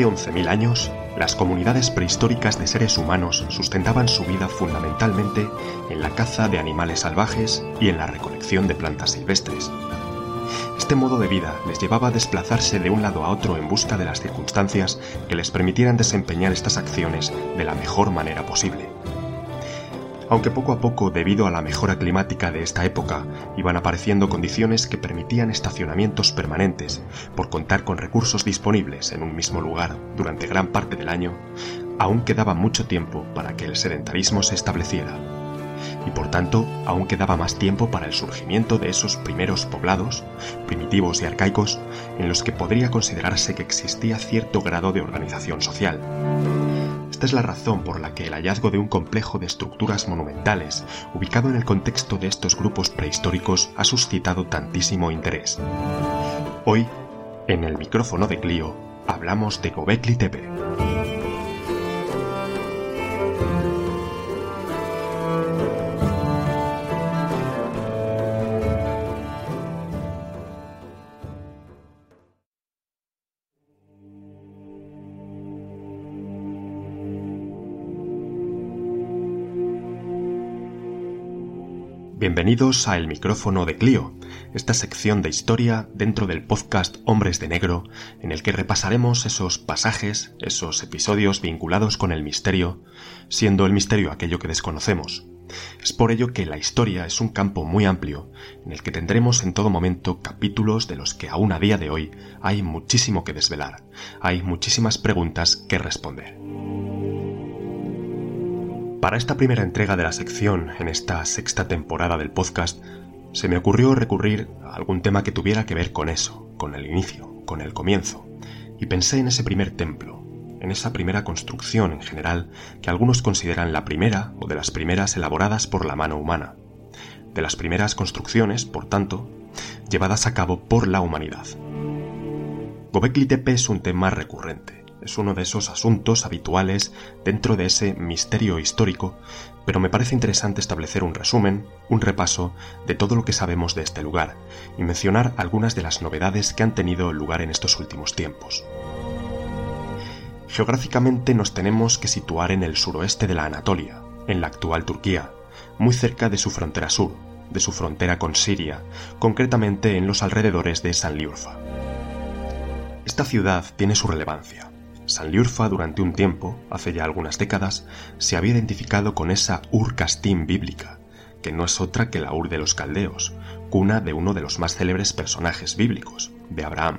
Hace 11.000 años, las comunidades prehistóricas de seres humanos sustentaban su vida fundamentalmente en la caza de animales salvajes y en la recolección de plantas silvestres. Este modo de vida les llevaba a desplazarse de un lado a otro en busca de las circunstancias que les permitieran desempeñar estas acciones de la mejor manera posible. Aunque poco a poco, debido a la mejora climática de esta época, iban apareciendo condiciones que permitían estacionamientos permanentes por contar con recursos disponibles en un mismo lugar durante gran parte del año, aún quedaba mucho tiempo para que el sedentarismo se estableciera. Y por tanto, aún quedaba más tiempo para el surgimiento de esos primeros poblados, primitivos y arcaicos, en los que podría considerarse que existía cierto grado de organización social. Esta es la razón por la que el hallazgo de un complejo de estructuras monumentales, ubicado en el contexto de estos grupos prehistóricos, ha suscitado tantísimo interés. Hoy, en el micrófono de Clio, hablamos de Gobekli Tepe. Bienvenidos a El micrófono de Clio, esta sección de historia dentro del podcast Hombres de Negro, en el que repasaremos esos pasajes, esos episodios vinculados con el misterio, siendo el misterio aquello que desconocemos. Es por ello que la historia es un campo muy amplio, en el que tendremos en todo momento capítulos de los que aún a día de hoy hay muchísimo que desvelar, hay muchísimas preguntas que responder. Para esta primera entrega de la sección, en esta sexta temporada del podcast, se me ocurrió recurrir a algún tema que tuviera que ver con eso, con el inicio, con el comienzo, y pensé en ese primer templo, en esa primera construcción en general que algunos consideran la primera o de las primeras elaboradas por la mano humana, de las primeras construcciones, por tanto, llevadas a cabo por la humanidad. Gobekli Tepe es un tema recurrente es uno de esos asuntos habituales dentro de ese misterio histórico, pero me parece interesante establecer un resumen, un repaso de todo lo que sabemos de este lugar y mencionar algunas de las novedades que han tenido lugar en estos últimos tiempos. Geográficamente nos tenemos que situar en el suroeste de la Anatolia, en la actual Turquía, muy cerca de su frontera sur, de su frontera con Siria, concretamente en los alrededores de Sanliurfa. Esta ciudad tiene su relevancia, Sanliurfa durante un tiempo, hace ya algunas décadas, se había identificado con esa Ur-Kastim bíblica, que no es otra que la Ur de los caldeos, cuna de uno de los más célebres personajes bíblicos, de Abraham.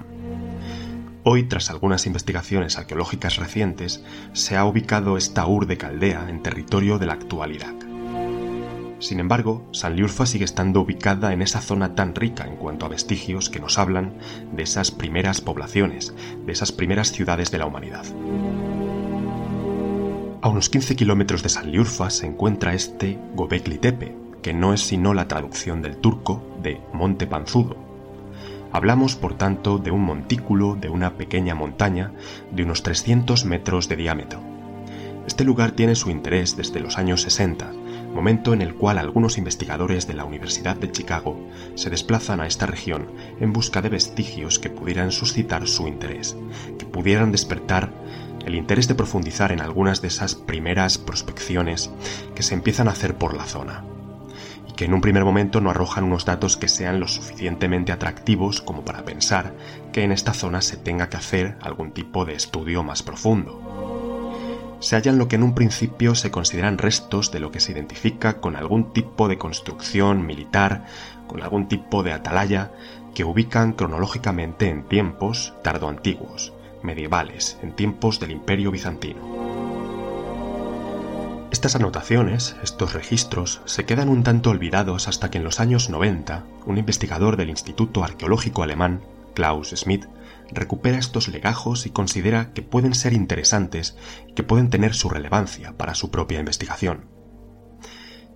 Hoy, tras algunas investigaciones arqueológicas recientes, se ha ubicado esta Ur de Caldea en territorio del actual Irak. Sin embargo, Sanliurfa sigue estando ubicada en esa zona tan rica en cuanto a vestigios que nos hablan de esas primeras poblaciones, de esas primeras ciudades de la humanidad. A unos 15 kilómetros de Sanliurfa se encuentra este Gobekli Tepe, que no es sino la traducción del turco de Monte Panzudo. Hablamos, por tanto, de un montículo de una pequeña montaña de unos 300 metros de diámetro. Este lugar tiene su interés desde los años 60, momento en el cual algunos investigadores de la Universidad de Chicago se desplazan a esta región en busca de vestigios que pudieran suscitar su interés, que pudieran despertar el interés de profundizar en algunas de esas primeras prospecciones que se empiezan a hacer por la zona, y que en un primer momento no arrojan unos datos que sean lo suficientemente atractivos como para pensar que en esta zona se tenga que hacer algún tipo de estudio más profundo. Se hallan lo que en un principio se consideran restos de lo que se identifica con algún tipo de construcción militar, con algún tipo de atalaya, que ubican cronológicamente en tiempos tardoantiguos, medievales, en tiempos del Imperio Bizantino. Estas anotaciones, estos registros, se quedan un tanto olvidados hasta que en los años 90 un investigador del Instituto Arqueológico Alemán, Klaus Schmidt, recupera estos legajos y considera que pueden ser interesantes y que pueden tener su relevancia para su propia investigación.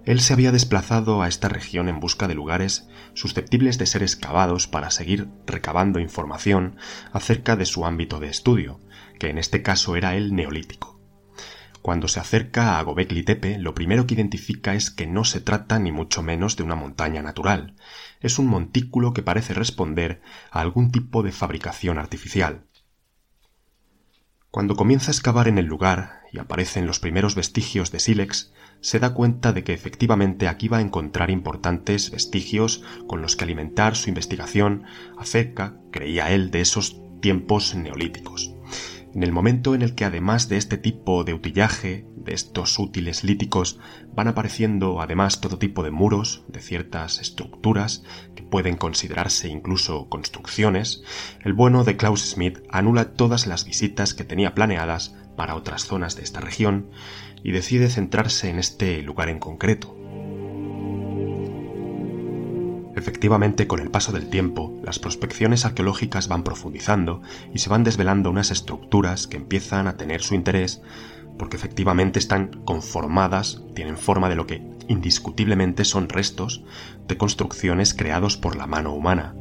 Él se había desplazado a esta región en busca de lugares susceptibles de ser excavados para seguir recabando información acerca de su ámbito de estudio, que en este caso era el neolítico. Cuando se acerca a Gobekli Tepe, lo primero que identifica es que no se trata ni mucho menos de una montaña natural. Es un montículo que parece responder a algún tipo de fabricación artificial. Cuando comienza a excavar en el lugar y aparecen los primeros vestigios de sílex, se da cuenta de que efectivamente aquí va a encontrar importantes vestigios con los que alimentar su investigación acerca, creía él, de esos tiempos neolíticos en el momento en el que además de este tipo de utillaje, de estos útiles líticos, van apareciendo además todo tipo de muros, de ciertas estructuras, que pueden considerarse incluso construcciones, el bueno de Klaus Smith anula todas las visitas que tenía planeadas para otras zonas de esta región y decide centrarse en este lugar en concreto, Efectivamente, con el paso del tiempo, las prospecciones arqueológicas van profundizando y se van desvelando unas estructuras que empiezan a tener su interés porque efectivamente están conformadas, tienen forma de lo que indiscutiblemente son restos de construcciones creados por la mano humana.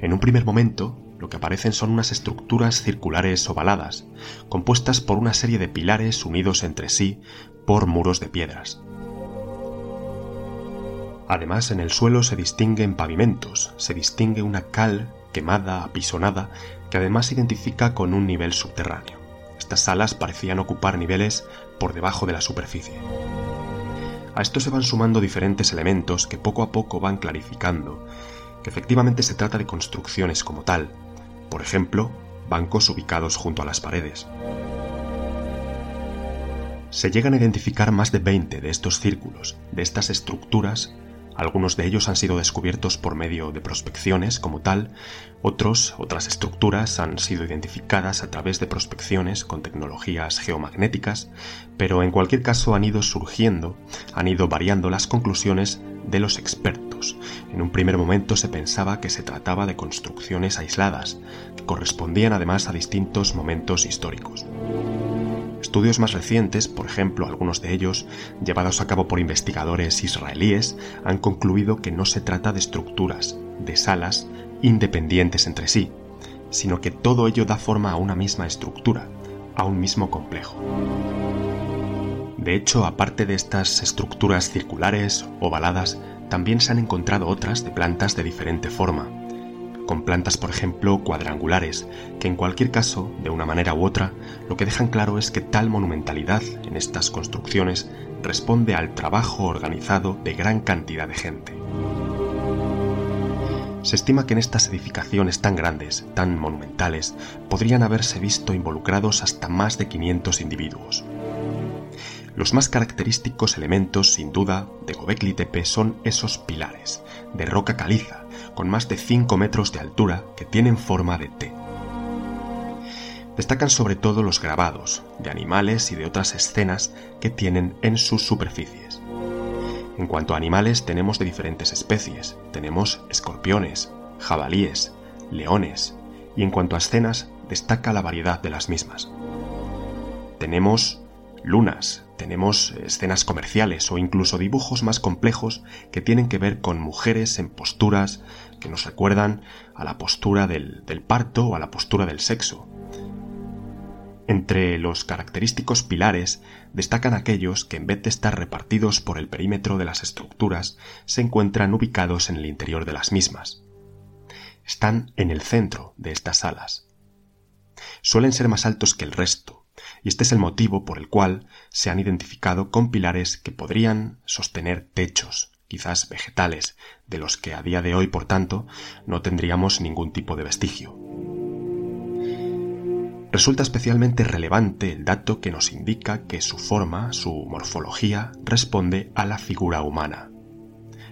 En un primer momento, lo que aparecen son unas estructuras circulares ovaladas, compuestas por una serie de pilares unidos entre sí por muros de piedras. Además, en el suelo se distinguen pavimentos, se distingue una cal quemada, apisonada, que además se identifica con un nivel subterráneo. Estas salas parecían ocupar niveles por debajo de la superficie. A esto se van sumando diferentes elementos que poco a poco van clarificando que efectivamente se trata de construcciones como tal, por ejemplo, bancos ubicados junto a las paredes. Se llegan a identificar más de 20 de estos círculos, de estas estructuras algunos de ellos han sido descubiertos por medio de prospecciones como tal, otros, otras estructuras han sido identificadas a través de prospecciones con tecnologías geomagnéticas, pero en cualquier caso han ido surgiendo, han ido variando las conclusiones de los expertos. En un primer momento se pensaba que se trataba de construcciones aisladas, que correspondían además a distintos momentos históricos. Estudios más recientes, por ejemplo algunos de ellos llevados a cabo por investigadores israelíes, han concluido que no se trata de estructuras, de salas, independientes entre sí, sino que todo ello da forma a una misma estructura, a un mismo complejo. De hecho, aparte de estas estructuras circulares, ovaladas, también se han encontrado otras de plantas de diferente forma, con plantas por ejemplo cuadrangulares, que en cualquier caso, de una manera u otra, lo que dejan claro es que tal monumentalidad en estas construcciones responde al trabajo organizado de gran cantidad de gente. Se estima que en estas edificaciones tan grandes, tan monumentales, podrían haberse visto involucrados hasta más de 500 individuos. Los más característicos elementos, sin duda, de Gobekli Tepe son esos pilares, de roca caliza, con más de 5 metros de altura que tienen forma de T. Destacan sobre todo los grabados de animales y de otras escenas que tienen en sus superficies. En cuanto a animales tenemos de diferentes especies, tenemos escorpiones, jabalíes, leones, y en cuanto a escenas destaca la variedad de las mismas. Tenemos lunas, tenemos escenas comerciales o incluso dibujos más complejos que tienen que ver con mujeres en posturas que nos recuerdan a la postura del, parto o a la postura del sexo. Entre los característicos pilares destacan aquellos que en vez de estar repartidos por el perímetro de las estructuras, se encuentran ubicados en el interior de las mismas. Están en el centro de estas salas. Suelen ser más altos que el resto, y este es el motivo por el cual se han identificado con pilares que podrían sostener techos, quizás vegetales, de los que a día de hoy, por tanto, no tendríamos ningún tipo de vestigio. Resulta especialmente relevante el dato que nos indica que su forma, su morfología, responde a la figura humana.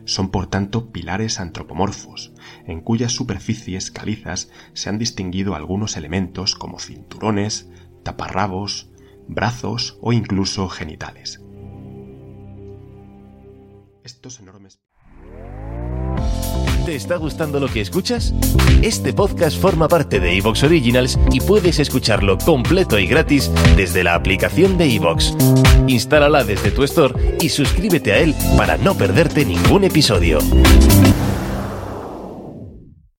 Son por tanto pilares antropomorfos, en cuyas superficies calizas se han distinguido algunos elementos como cinturones, taparrabos, brazos o incluso genitales. Estos enormes ¿Te está gustando lo que escuchas? Este podcast forma parte de Evox Originals y puedes escucharlo completo y gratis desde la aplicación de Evox. Instálala desde tu store y suscríbete a él para no perderte ningún episodio.